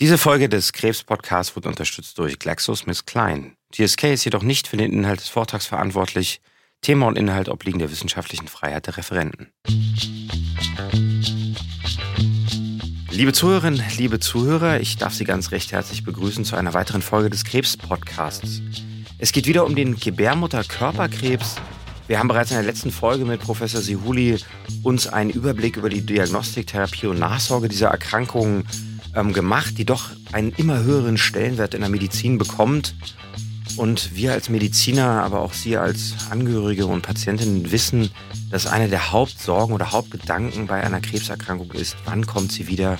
Diese Folge des Krebs-Podcasts wurde unterstützt durch GlaxoSmithKline. GSK ist jedoch nicht für den Inhalt des Vortrags verantwortlich. Thema und Inhalt obliegen der wissenschaftlichen Freiheit der Referenten. Liebe Zuhörerinnen, liebe Zuhörer, ich darf Sie ganz recht herzlich begrüßen zu einer weiteren Folge des Krebs-Podcasts. Es geht wieder um den Gebärmutterkörperkrebs. Wir haben bereits in der letzten Folge mit Professor Sihuli uns einen Überblick über die Diagnostik, Therapie und Nachsorge dieser Erkrankungen ähm, gemacht, die doch einen immer höheren Stellenwert in der Medizin bekommt. Und wir als Mediziner, aber auch Sie als Angehörige und Patientinnen wissen, dass eine der Hauptsorgen oder Hauptgedanken bei einer Krebserkrankung ist, wann kommt sie wieder,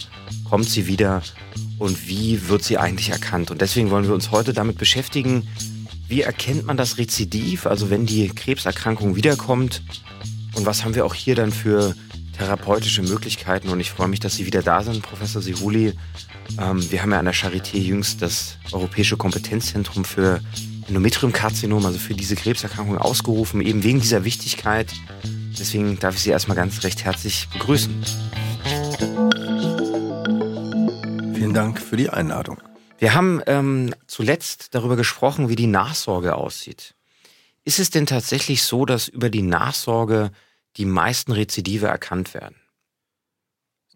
kommt sie wieder und wie wird sie eigentlich erkannt. Und deswegen wollen wir uns heute damit beschäftigen, wie erkennt man das Rezidiv, also wenn die Krebserkrankung wiederkommt und was haben wir auch hier dann für therapeutische Möglichkeiten und ich freue mich, dass Sie wieder da sind, Professor Sihuli. Ähm, wir haben ja an der Charité jüngst das Europäische Kompetenzzentrum für Endometriumkarzinom, also für diese Krebserkrankung ausgerufen, eben wegen dieser Wichtigkeit. Deswegen darf ich Sie erstmal ganz recht herzlich begrüßen. Vielen Dank für die Einladung. Wir haben ähm, zuletzt darüber gesprochen, wie die Nachsorge aussieht. Ist es denn tatsächlich so, dass über die Nachsorge die meisten Rezidive erkannt werden?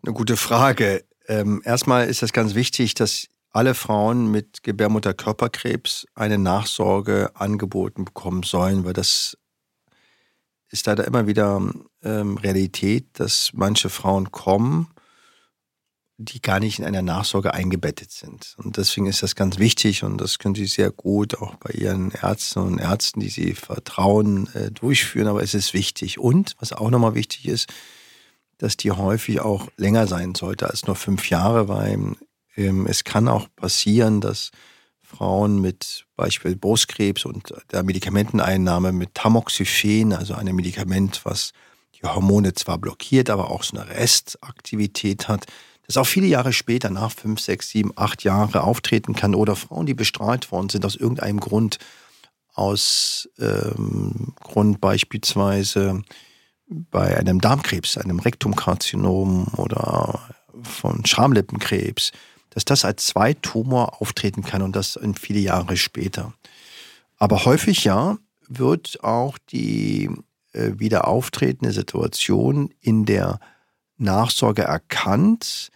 Eine gute Frage. Ähm, erstmal ist es ganz wichtig, dass alle Frauen mit Gebärmutterkörperkrebs eine Nachsorge angeboten bekommen sollen, weil das ist leider immer wieder ähm, Realität, dass manche Frauen kommen, die gar nicht in einer Nachsorge eingebettet sind. Und deswegen ist das ganz wichtig und das können Sie sehr gut auch bei Ihren Ärzten und Ärzten, die Sie vertrauen, äh, durchführen. Aber es ist wichtig. Und was auch nochmal wichtig ist, dass die häufig auch länger sein sollte als nur fünf Jahre, weil ähm, es kann auch passieren, dass Frauen mit Beispiel Brustkrebs und der Medikamenteneinnahme mit Tamoxifen, also einem Medikament, was die Hormone zwar blockiert, aber auch so eine Restaktivität hat, das auch viele Jahre später, nach fünf, sechs, sieben, acht Jahre auftreten kann oder Frauen, die bestrahlt worden sind aus irgendeinem Grund, aus ähm, Grund beispielsweise bei einem Darmkrebs, einem Rektumkarzinom oder von Schamlippenkrebs, dass das als Zweitumor auftreten kann und das in viele Jahre später. Aber häufig ja, wird auch die äh, wieder auftretende Situation in der Nachsorge erkannt.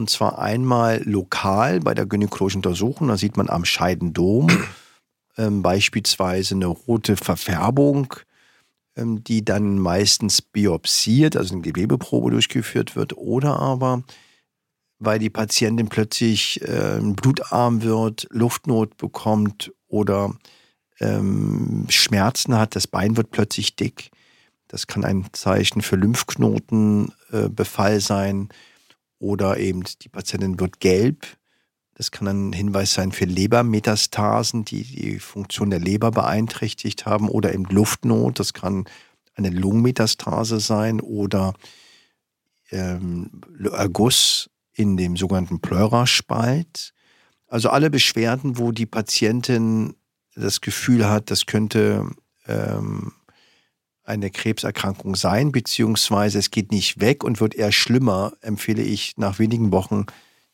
Und zwar einmal lokal bei der gynäkologischen Untersuchung. Da sieht man am Scheidendom ähm, beispielsweise eine rote Verfärbung, ähm, die dann meistens biopsiert, also eine Gewebeprobe durchgeführt wird. Oder aber weil die Patientin plötzlich äh, blutarm wird, Luftnot bekommt oder ähm, Schmerzen hat, das Bein wird plötzlich dick. Das kann ein Zeichen für Lymphknotenbefall äh, sein oder eben die Patientin wird gelb. Das kann ein Hinweis sein für Lebermetastasen, die die Funktion der Leber beeinträchtigt haben oder eben Luftnot. Das kann eine Lungenmetastase sein oder ähm, Erguss in dem sogenannten Pleuraspalt. Also alle Beschwerden, wo die Patientin das Gefühl hat, das könnte ähm, eine Krebserkrankung sein, beziehungsweise es geht nicht weg und wird eher schlimmer, empfehle ich nach wenigen Wochen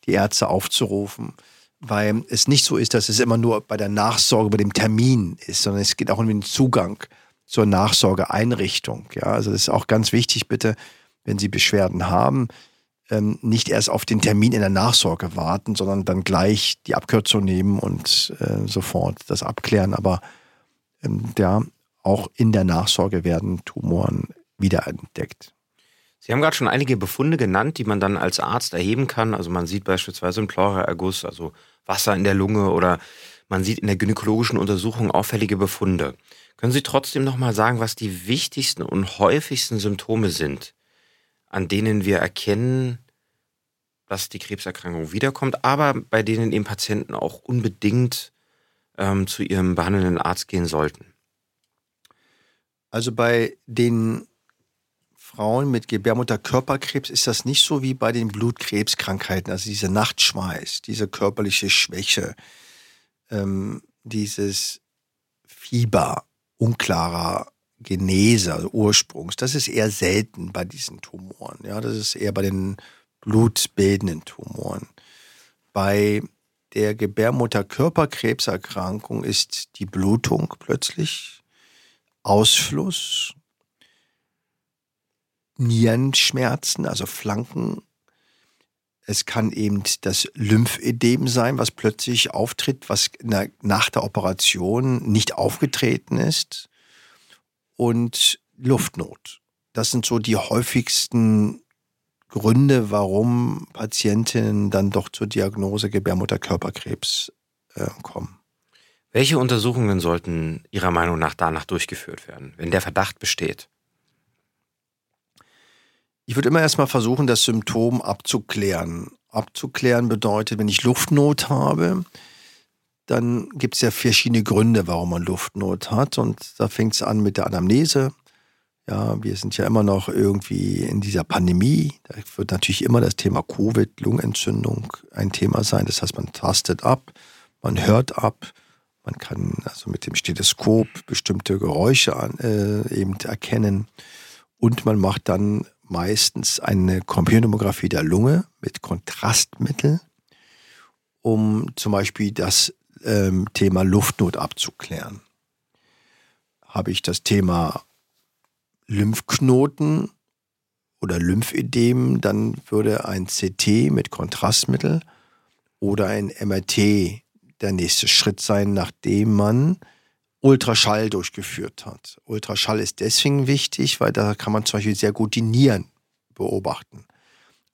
die Ärzte aufzurufen, weil es nicht so ist, dass es immer nur bei der Nachsorge, bei dem Termin ist, sondern es geht auch um den Zugang zur Nachsorgeeinrichtung. Ja, also das ist auch ganz wichtig, bitte, wenn Sie Beschwerden haben, ähm, nicht erst auf den Termin in der Nachsorge warten, sondern dann gleich die Abkürzung nehmen und äh, sofort das abklären. Aber ähm, ja, auch in der Nachsorge werden Tumoren wiederentdeckt. Sie haben gerade schon einige Befunde genannt, die man dann als Arzt erheben kann. Also man sieht beispielsweise einen Pleuraerguss, also Wasser in der Lunge oder man sieht in der gynäkologischen Untersuchung auffällige Befunde. Können Sie trotzdem nochmal sagen, was die wichtigsten und häufigsten Symptome sind, an denen wir erkennen, dass die Krebserkrankung wiederkommt, aber bei denen eben Patienten auch unbedingt ähm, zu ihrem behandelnden Arzt gehen sollten? Also bei den Frauen mit Gebärmutterkörperkrebs ist das nicht so wie bei den Blutkrebskrankheiten, also diese Nachtschweiß, diese körperliche Schwäche, ähm, dieses Fieber unklarer Genese, also Ursprungs. Das ist eher selten bei diesen Tumoren. Ja, das ist eher bei den blutbildenden Tumoren. Bei der Gebärmutterkörperkrebserkrankung ist die Blutung plötzlich, Ausfluss, Nierenschmerzen, also Flanken. Es kann eben das Lymphedem sein, was plötzlich auftritt, was nach der Operation nicht aufgetreten ist. Und Luftnot. Das sind so die häufigsten Gründe, warum Patientinnen dann doch zur Diagnose Gebärmutterkörperkrebs äh, kommen. Welche Untersuchungen sollten Ihrer Meinung nach danach durchgeführt werden, wenn der Verdacht besteht? Ich würde immer erstmal versuchen, das Symptom abzuklären. Abzuklären bedeutet, wenn ich Luftnot habe, dann gibt es ja verschiedene Gründe, warum man Luftnot hat. Und da fängt es an mit der Anamnese. Ja, wir sind ja immer noch irgendwie in dieser Pandemie. Da wird natürlich immer das Thema Covid, Lungenentzündung ein Thema sein. Das heißt, man tastet ab, man hört ab, man kann also mit dem Stethoskop bestimmte Geräusche äh, eben erkennen. Und man macht dann meistens eine Computertomographie der Lunge mit Kontrastmittel, um zum Beispiel das ähm, Thema Luftnot abzuklären. Habe ich das Thema Lymphknoten oder Lymphödem, dann würde ein CT mit Kontrastmittel oder ein MRT der nächste Schritt sein, nachdem man Ultraschall durchgeführt hat. Ultraschall ist deswegen wichtig, weil da kann man zum Beispiel sehr gut die Nieren beobachten.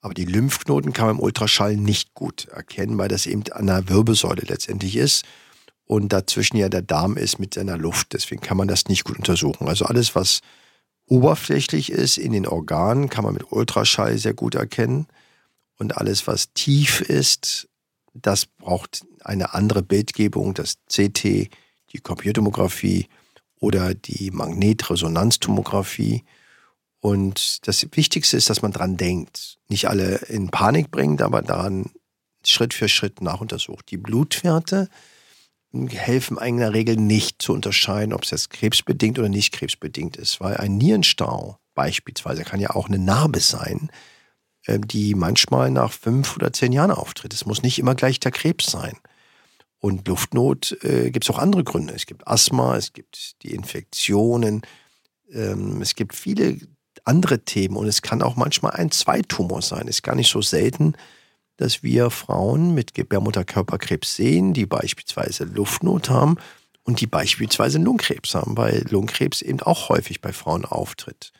Aber die Lymphknoten kann man im Ultraschall nicht gut erkennen, weil das eben an der Wirbelsäule letztendlich ist und dazwischen ja der Darm ist mit seiner Luft. Deswegen kann man das nicht gut untersuchen. Also alles, was oberflächlich ist in den Organen, kann man mit Ultraschall sehr gut erkennen. Und alles, was tief ist, das braucht eine andere Bildgebung, das CT, die Computertomographie oder die Magnetresonanztomographie. Und das Wichtigste ist, dass man dran denkt. Nicht alle in Panik bringt, aber daran Schritt für Schritt nachuntersucht. Die Blutwerte helfen in der Regel nicht zu unterscheiden, ob es jetzt krebsbedingt oder nicht krebsbedingt ist, weil ein Nierenstau beispielsweise kann ja auch eine Narbe sein, die manchmal nach fünf oder zehn Jahren auftritt. Es muss nicht immer gleich der Krebs sein. Und Luftnot äh, gibt es auch andere Gründe. Es gibt Asthma, es gibt die Infektionen, ähm, es gibt viele andere Themen und es kann auch manchmal ein Zweitumor sein. Ist gar nicht so selten, dass wir Frauen mit Gebärmutterkörperkrebs sehen, die beispielsweise Luftnot haben und die beispielsweise Lungenkrebs haben, weil Lungenkrebs eben auch häufig bei Frauen auftritt.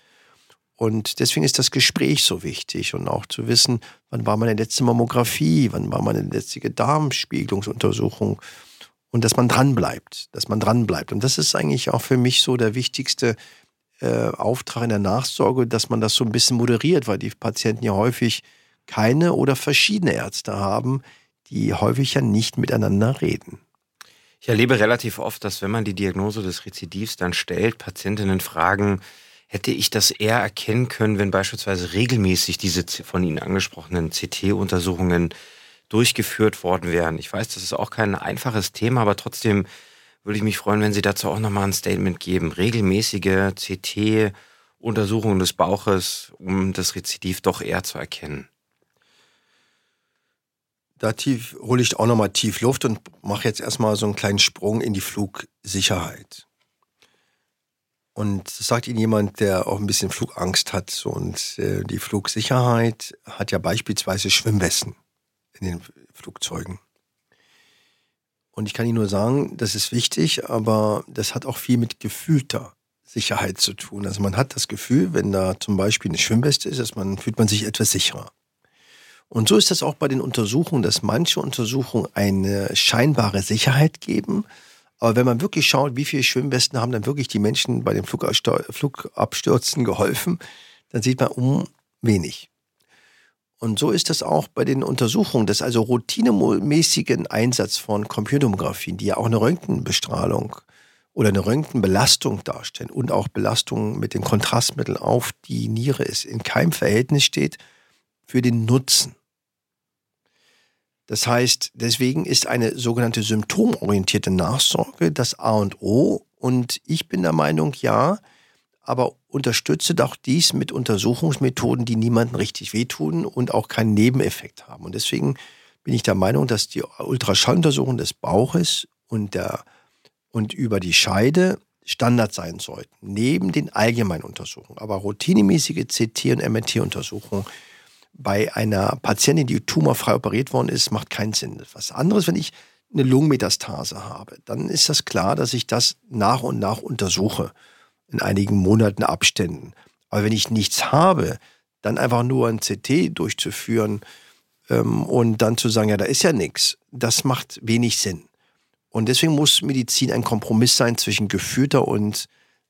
Und deswegen ist das Gespräch so wichtig und auch zu wissen, wann war meine letzte Mammographie, wann war meine letzte Darmspiegelungsuntersuchung und dass man dranbleibt, dass man dranbleibt. Und das ist eigentlich auch für mich so der wichtigste äh, Auftrag in der Nachsorge, dass man das so ein bisschen moderiert, weil die Patienten ja häufig keine oder verschiedene Ärzte haben, die häufig ja nicht miteinander reden. Ich erlebe relativ oft, dass wenn man die Diagnose des Rezidivs dann stellt, Patientinnen fragen, hätte ich das eher erkennen können, wenn beispielsweise regelmäßig diese von Ihnen angesprochenen CT-Untersuchungen durchgeführt worden wären. Ich weiß, das ist auch kein einfaches Thema, aber trotzdem würde ich mich freuen, wenn Sie dazu auch nochmal ein Statement geben. Regelmäßige CT-Untersuchungen des Bauches, um das Rezidiv doch eher zu erkennen. Da tief hole ich auch nochmal tief Luft und mache jetzt erstmal so einen kleinen Sprung in die Flugsicherheit. Und das sagt Ihnen jemand, der auch ein bisschen Flugangst hat. Und äh, die Flugsicherheit hat ja beispielsweise Schwimmwesten in den Flugzeugen. Und ich kann Ihnen nur sagen, das ist wichtig, aber das hat auch viel mit gefühlter Sicherheit zu tun. Also man hat das Gefühl, wenn da zum Beispiel eine Schwimmweste ist, dass man, fühlt man sich etwas sicherer. Und so ist das auch bei den Untersuchungen, dass manche Untersuchungen eine scheinbare Sicherheit geben, aber wenn man wirklich schaut, wie viele Schwimmwesten haben dann wirklich die Menschen bei den Flugabstürzen geholfen, dann sieht man um wenig. Und so ist das auch bei den Untersuchungen, dass also routinemäßigen Einsatz von Computertomographien, die ja auch eine Röntgenbestrahlung oder eine Röntgenbelastung darstellen und auch Belastung mit den Kontrastmitteln auf die Niere ist, in keinem Verhältnis steht für den Nutzen. Das heißt, deswegen ist eine sogenannte symptomorientierte Nachsorge das A und O. Und ich bin der Meinung, ja, aber unterstütze doch dies mit Untersuchungsmethoden, die niemandem richtig wehtun und auch keinen Nebeneffekt haben. Und deswegen bin ich der Meinung, dass die Ultraschalluntersuchung des Bauches und, der, und über die Scheide Standard sein sollten, neben den allgemeinen Untersuchungen. Aber routinemäßige CT- und MRT-Untersuchungen bei einer Patientin, die tumorfrei operiert worden ist, macht keinen Sinn. Was anderes, wenn ich eine Lungenmetastase habe, dann ist das klar, dass ich das nach und nach untersuche, in einigen Monaten Abständen. Aber wenn ich nichts habe, dann einfach nur ein CT durchzuführen ähm, und dann zu sagen, ja, da ist ja nichts, das macht wenig Sinn. Und deswegen muss Medizin ein Kompromiss sein zwischen geführter und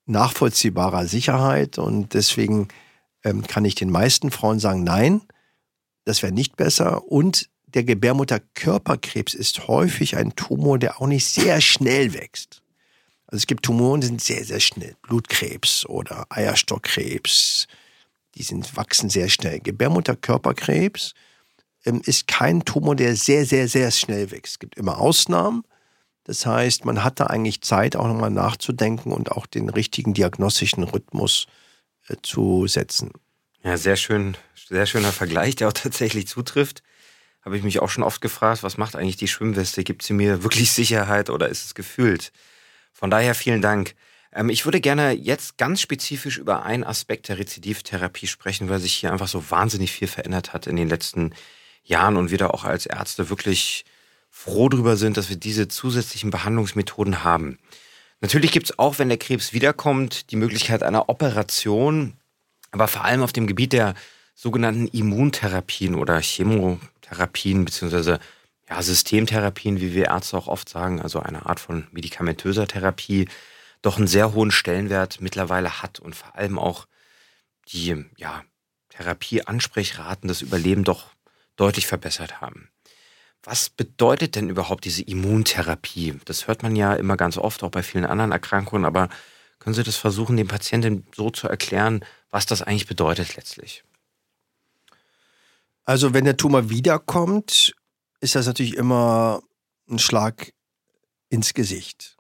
nachvollziehbarer Sicherheit. Und deswegen ähm, kann ich den meisten Frauen sagen, nein, das wäre nicht besser. Und der Gebärmutterkörperkrebs ist häufig ein Tumor, der auch nicht sehr schnell wächst. Also es gibt Tumoren, die sind sehr, sehr schnell. Blutkrebs oder Eierstockkrebs, die sind, wachsen sehr schnell. Gebärmutterkörperkrebs ähm, ist kein Tumor, der sehr, sehr, sehr schnell wächst. Es gibt immer Ausnahmen. Das heißt, man hat da eigentlich Zeit, auch nochmal nachzudenken und auch den richtigen diagnostischen Rhythmus äh, zu setzen. Ja, sehr schön, sehr schöner Vergleich, der auch tatsächlich zutrifft. Habe ich mich auch schon oft gefragt, was macht eigentlich die Schwimmweste? Gibt sie mir wirklich Sicherheit oder ist es gefühlt? Von daher vielen Dank. Ähm, ich würde gerne jetzt ganz spezifisch über einen Aspekt der Rezidivtherapie sprechen, weil sich hier einfach so wahnsinnig viel verändert hat in den letzten Jahren und wir da auch als Ärzte wirklich froh drüber sind, dass wir diese zusätzlichen Behandlungsmethoden haben. Natürlich gibt es auch, wenn der Krebs wiederkommt, die Möglichkeit einer Operation, aber vor allem auf dem Gebiet der sogenannten Immuntherapien oder Chemotherapien beziehungsweise ja, Systemtherapien, wie wir Ärzte auch oft sagen, also eine Art von medikamentöser Therapie, doch einen sehr hohen Stellenwert mittlerweile hat und vor allem auch die ja, Therapieansprechraten das Überleben doch deutlich verbessert haben. Was bedeutet denn überhaupt diese Immuntherapie? Das hört man ja immer ganz oft, auch bei vielen anderen Erkrankungen, aber können Sie das versuchen, den Patienten so zu erklären, was das eigentlich bedeutet letztlich? Also wenn der Tumor wiederkommt, ist das natürlich immer ein Schlag ins Gesicht.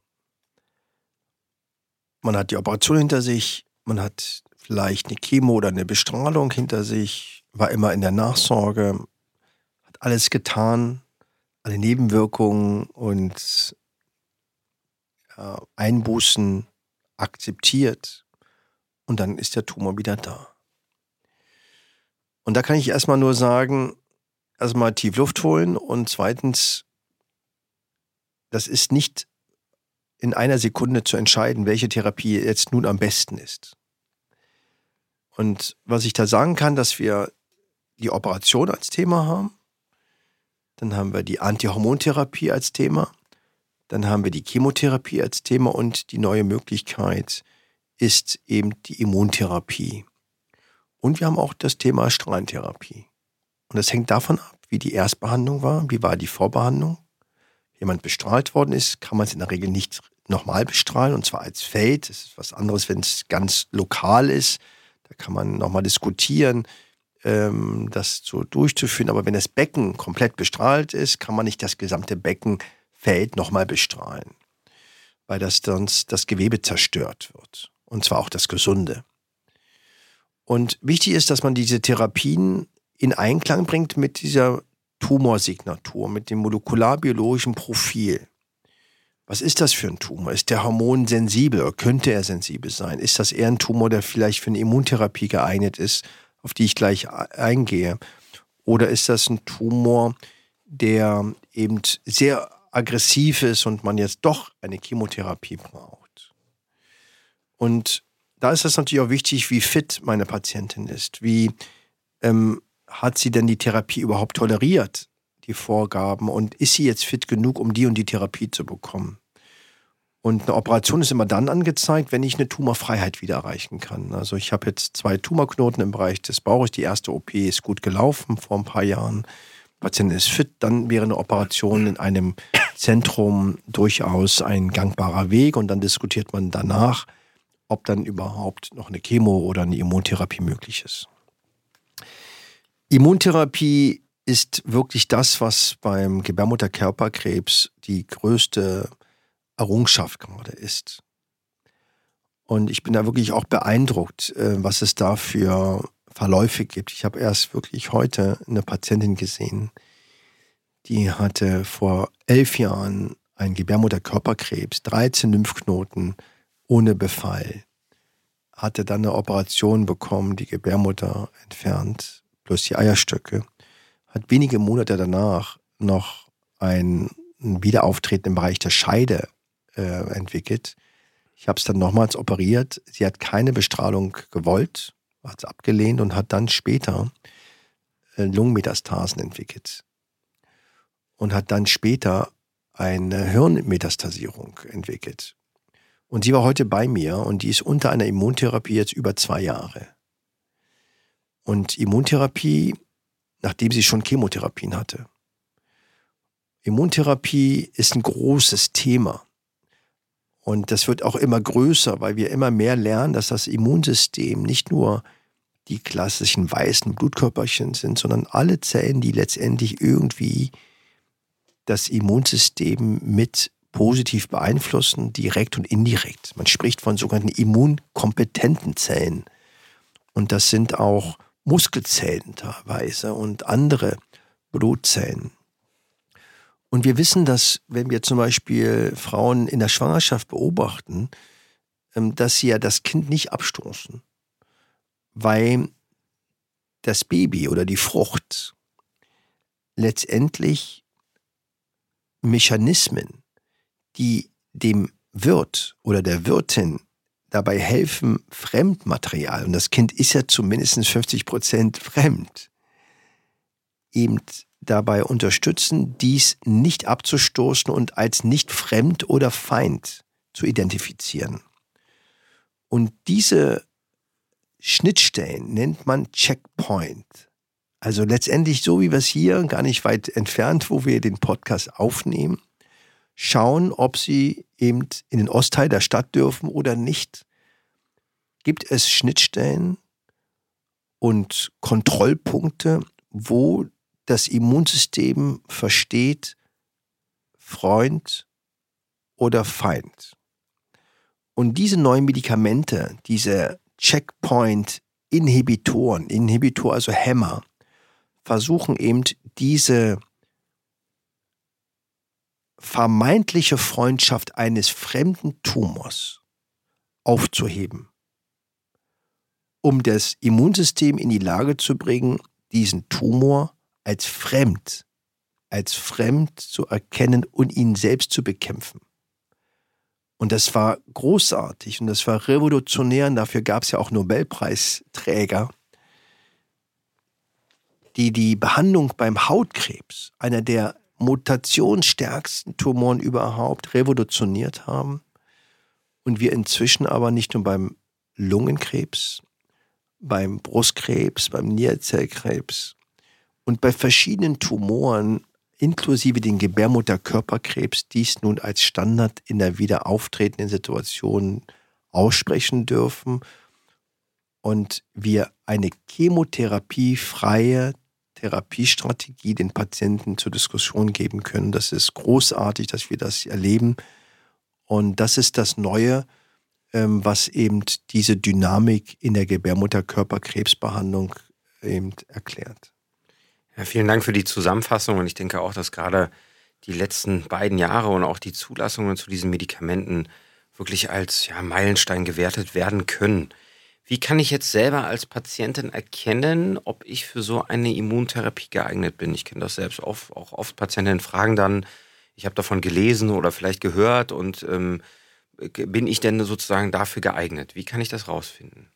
Man hat die Operation hinter sich, man hat vielleicht eine Chemo oder eine Bestrahlung hinter sich, war immer in der Nachsorge, hat alles getan, alle Nebenwirkungen und ja, Einbußen akzeptiert und dann ist der Tumor wieder da. Und da kann ich erstmal nur sagen, erstmal tief Luft holen und zweitens, das ist nicht in einer Sekunde zu entscheiden, welche Therapie jetzt nun am besten ist. Und was ich da sagen kann, dass wir die Operation als Thema haben, dann haben wir die Antihormontherapie als Thema. Dann haben wir die Chemotherapie als Thema und die neue Möglichkeit ist eben die Immuntherapie. Und wir haben auch das Thema Strahlentherapie. Und das hängt davon ab, wie die Erstbehandlung war, wie war die Vorbehandlung. Wenn jemand bestrahlt worden ist, kann man es in der Regel nicht nochmal bestrahlen, und zwar als Feld. Das ist was anderes, wenn es ganz lokal ist. Da kann man nochmal diskutieren ähm, das so durchzuführen. Aber wenn das Becken komplett bestrahlt ist, kann man nicht das gesamte Beckenfeld nochmal bestrahlen, weil das sonst das Gewebe zerstört wird. Und zwar auch das Gesunde. Und wichtig ist, dass man diese Therapien in Einklang bringt mit dieser Tumorsignatur, mit dem molekularbiologischen Profil. Was ist das für ein Tumor? Ist der Hormon sensibel oder könnte er sensibel sein? Ist das eher ein Tumor, der vielleicht für eine Immuntherapie geeignet ist auf die ich gleich eingehe? Oder ist das ein Tumor, der eben sehr aggressiv ist und man jetzt doch eine Chemotherapie braucht? Und da ist es natürlich auch wichtig, wie fit meine Patientin ist. Wie ähm, hat sie denn die Therapie überhaupt toleriert, die Vorgaben? Und ist sie jetzt fit genug, um die und die Therapie zu bekommen? Und eine Operation ist immer dann angezeigt, wenn ich eine Tumorfreiheit wieder erreichen kann. Also ich habe jetzt zwei Tumorknoten im Bereich des Bauches. Die erste OP ist gut gelaufen vor ein paar Jahren. Der Patient ist fit. Dann wäre eine Operation in einem Zentrum durchaus ein gangbarer Weg. Und dann diskutiert man danach, ob dann überhaupt noch eine Chemo oder eine Immuntherapie möglich ist. Immuntherapie ist wirklich das, was beim Gebärmutterkörperkrebs die größte Errungenschaft gerade ist. Und ich bin da wirklich auch beeindruckt, äh, was es da für Verläufe gibt. Ich habe erst wirklich heute eine Patientin gesehen, die hatte vor elf Jahren einen Gebärmutterkörperkrebs, 13 Lymphknoten ohne Befall, hatte dann eine Operation bekommen, die Gebärmutter entfernt, plus die Eierstöcke, hat wenige Monate danach noch ein, ein Wiederauftreten im Bereich der Scheide äh, entwickelt. Ich habe es dann nochmals operiert. Sie hat keine Bestrahlung gewollt, hat es abgelehnt und hat dann später äh, Lungenmetastasen entwickelt. Und hat dann später eine Hirnmetastasierung entwickelt. Und sie war heute bei mir und die ist unter einer Immuntherapie jetzt über zwei Jahre. Und Immuntherapie, nachdem sie schon Chemotherapien hatte. Immuntherapie ist ein großes Thema. Und das wird auch immer größer, weil wir immer mehr lernen, dass das Immunsystem nicht nur die klassischen weißen Blutkörperchen sind, sondern alle Zellen, die letztendlich irgendwie das Immunsystem mit positiv beeinflussen, direkt und indirekt. Man spricht von sogenannten immunkompetenten Zellen. Und das sind auch Muskelzellen teilweise und andere Blutzellen. Und wir wissen, dass wenn wir zum Beispiel Frauen in der Schwangerschaft beobachten, ähm, dass sie ja das Kind nicht abstoßen, weil das Baby oder die Frucht letztendlich Mechanismen, die dem Wirt oder der Wirtin dabei helfen, Fremdmaterial, und das Kind ist ja zumindest 50 Prozent fremd, eben dabei unterstützen, dies nicht abzustoßen und als nicht fremd oder Feind zu identifizieren. Und diese Schnittstellen nennt man Checkpoint. Also letztendlich so wie wir es hier, gar nicht weit entfernt, wo wir den Podcast aufnehmen, schauen, ob sie eben in den Ostteil der Stadt dürfen oder nicht. Gibt es Schnittstellen und Kontrollpunkte, wo das Immunsystem versteht Freund oder Feind. Und diese neuen Medikamente, diese Checkpoint-Inhibitoren, Inhibitor, also Hämmer, versuchen eben diese vermeintliche Freundschaft eines fremden Tumors aufzuheben, um das Immunsystem in die Lage zu bringen, diesen Tumor als fremd, als fremd zu erkennen und ihn selbst zu bekämpfen. Und das war großartig und das war revolutionär und dafür gab es ja auch Nobelpreisträger, die die Behandlung beim Hautkrebs, einer der mutationsstärksten Tumoren überhaupt, revolutioniert haben. Und wir inzwischen aber nicht nur beim Lungenkrebs, beim Brustkrebs, beim Nierzellkrebs und bei verschiedenen Tumoren, inklusive den Gebärmutterkörperkrebs, dies nun als Standard in der wieder auftretenden Situation aussprechen dürfen und wir eine chemotherapiefreie Therapiestrategie den Patienten zur Diskussion geben können. Das ist großartig, dass wir das erleben. Und das ist das Neue, ähm, was eben diese Dynamik in der Gebärmutterkörperkrebsbehandlung eben erklärt. Ja, vielen Dank für die Zusammenfassung und ich denke auch, dass gerade die letzten beiden Jahre und auch die Zulassungen zu diesen Medikamenten wirklich als ja, Meilenstein gewertet werden können. Wie kann ich jetzt selber als Patientin erkennen, ob ich für so eine Immuntherapie geeignet bin? Ich kenne das selbst oft, auch oft Patientinnen fragen dann, ich habe davon gelesen oder vielleicht gehört und ähm, bin ich denn sozusagen dafür geeignet? Wie kann ich das rausfinden?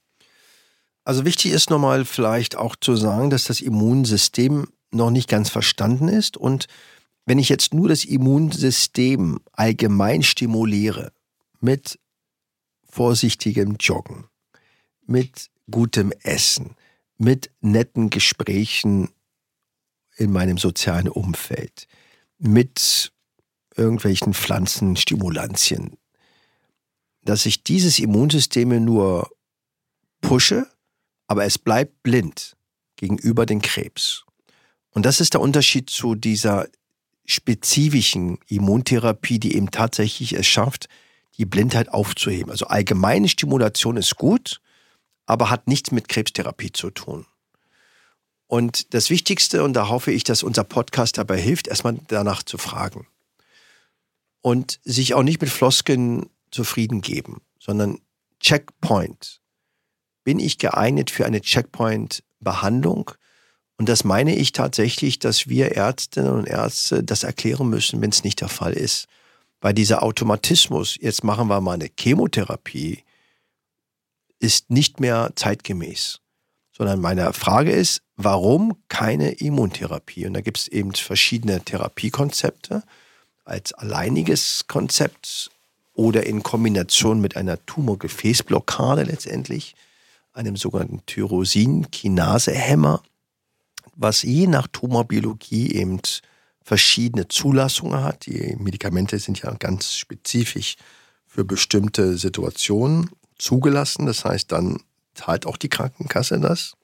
Also wichtig ist nochmal vielleicht auch zu sagen, dass das Immunsystem noch nicht ganz verstanden ist. Und wenn ich jetzt nur das Immunsystem allgemein stimuliere mit vorsichtigem Joggen, mit gutem Essen, mit netten Gesprächen in meinem sozialen Umfeld, mit irgendwelchen Pflanzenstimulantien, dass ich dieses Immunsystem nur pushe, aber es bleibt blind gegenüber dem Krebs. Und das ist der Unterschied zu dieser spezifischen Immuntherapie, die eben tatsächlich es schafft, die Blindheit aufzuheben. Also allgemeine Stimulation ist gut, aber hat nichts mit Krebstherapie zu tun. Und das Wichtigste, und da hoffe ich, dass unser Podcast dabei hilft, erstmal danach zu fragen. Und sich auch nicht mit Flosken zufrieden geben, sondern Checkpoint. Bin ich geeignet für eine Checkpoint-Behandlung? Und das meine ich tatsächlich, dass wir Ärztinnen und Ärzte das erklären müssen, wenn es nicht der Fall ist. Weil dieser Automatismus, jetzt machen wir mal eine Chemotherapie, ist nicht mehr zeitgemäß. Sondern meine Frage ist, warum keine Immuntherapie? Und da gibt es eben verschiedene Therapiekonzepte als alleiniges Konzept oder in Kombination mit einer Tumorgefäßblockade letztendlich, einem sogenannten Tyrosin-Kinase-Hämmer, was je nach Tumorbiologie eben verschiedene Zulassungen hat. Die Medikamente sind ja ganz spezifisch für bestimmte Situationen zugelassen. Das heißt, dann zahlt auch die Krankenkasse das.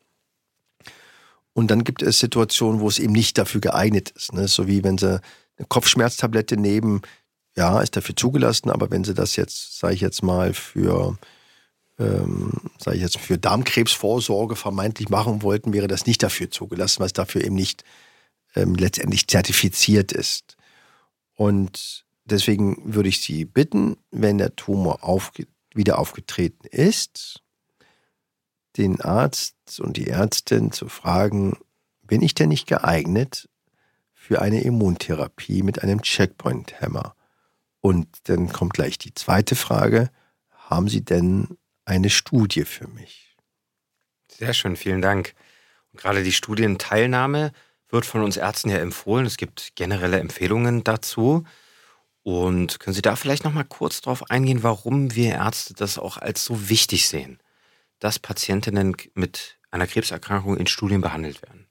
Und dann gibt es Situationen, wo es eben nicht dafür geeignet ist. Ne? So wie wenn sie eine Kopfschmerztablette nehmen, ja, ist dafür zugelassen, aber wenn sie das jetzt, sage ich jetzt mal, für, ähm, sage ich jetzt, für Darmkrebsvorsorge vermeintlich machen wollten, wäre das nicht dafür zugelassen, weil es dafür eben nicht ähm, letztendlich zertifiziert ist. Und deswegen würde ich Sie bitten, wenn der Tumor aufge wieder aufgetreten ist, den Arzt und die Ärztin zu fragen, bin ich denn nicht geeignet für eine Immuntherapie mit einem Checkpoint-Hämmer? Und dann kommt gleich die zweite Frage, haben Sie denn eine Studie für mich? Sehr schön, vielen Dank. Und gerade die Studienteilnahme wird von uns Ärzten ja empfohlen. Es gibt generelle Empfehlungen dazu. Und können Sie da vielleicht noch mal kurz darauf eingehen, warum wir Ärzte das auch als so wichtig sehen, dass Patientinnen mit einer Krebserkrankung in Studien behandelt werden?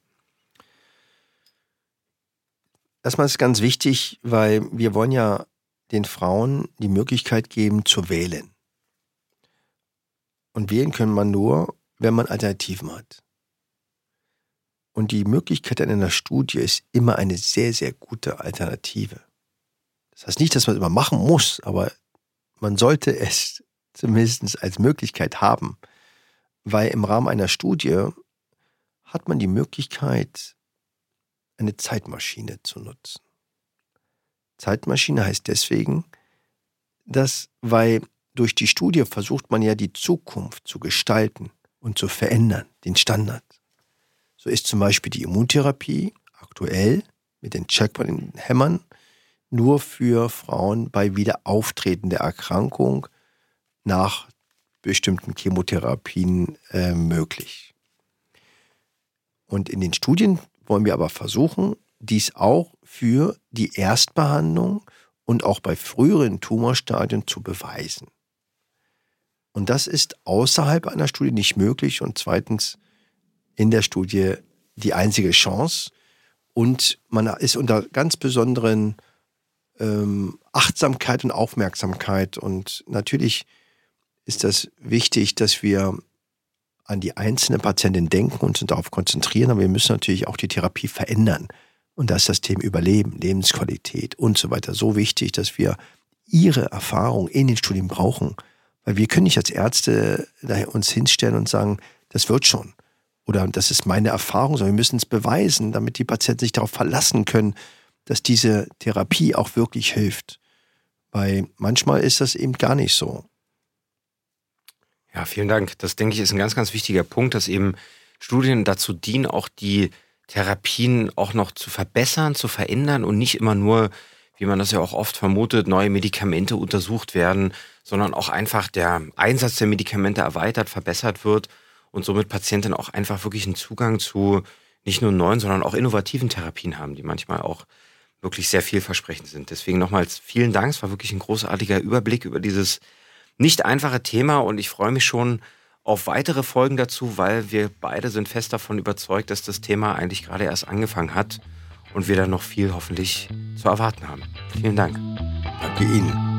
Erstmal ist es ganz wichtig, weil wir wollen ja den Frauen die Möglichkeit geben zu wählen. Und wählen können man nur, wenn man Alternativen hat. Und die Möglichkeit in einer Studie ist immer eine sehr, sehr gute Alternative. Das heißt nicht, dass man es immer machen muss, aber man sollte es zumindest als Möglichkeit haben, weil im Rahmen einer Studie hat man die Möglichkeit, eine Zeitmaschine zu nutzen. Zeitmaschine heißt deswegen, dass, weil durch die Studie versucht man ja die Zukunft zu gestalten und zu verändern, den Standard. So ist zum Beispiel die Immuntherapie aktuell mit den Checkpoint-Hämmern nur für Frauen bei Wiederauftreten der Erkrankung nach bestimmten Chemotherapien äh, möglich. Und in den Studien wollen wir aber versuchen, dies auch für die Erstbehandlung und auch bei früheren Tumorstadien zu beweisen. Und das ist außerhalb einer Studie nicht möglich und zweitens in der Studie die einzige Chance. Und man ist unter ganz besonderen ähm, Achtsamkeit und Aufmerksamkeit. Und natürlich ist das wichtig, dass wir an die einzelne Patientin denken und uns darauf konzentrieren, aber wir müssen natürlich auch die Therapie verändern. Und da ist das Thema Überleben, Lebensqualität und so weiter so wichtig, dass wir ihre Erfahrung in den Studien brauchen. Weil wir können nicht als Ärzte uns hinstellen und sagen, das wird schon. Oder das ist meine Erfahrung, sondern wir müssen es beweisen, damit die Patienten sich darauf verlassen können, dass diese Therapie auch wirklich hilft. Weil manchmal ist das eben gar nicht so. Ja, vielen Dank. Das denke ich ist ein ganz, ganz wichtiger Punkt, dass eben Studien dazu dienen, auch die Therapien auch noch zu verbessern, zu verändern und nicht immer nur, wie man das ja auch oft vermutet, neue Medikamente untersucht werden, sondern auch einfach der Einsatz der Medikamente erweitert, verbessert wird und somit Patienten auch einfach wirklich einen Zugang zu nicht nur neuen, sondern auch innovativen Therapien haben, die manchmal auch wirklich sehr vielversprechend sind. Deswegen nochmals vielen Dank. Es war wirklich ein großartiger Überblick über dieses nicht einfache Thema und ich freue mich schon auf weitere Folgen dazu, weil wir beide sind fest davon überzeugt, dass das Thema eigentlich gerade erst angefangen hat und wir da noch viel hoffentlich zu erwarten haben. Vielen Dank. Danke Ihnen.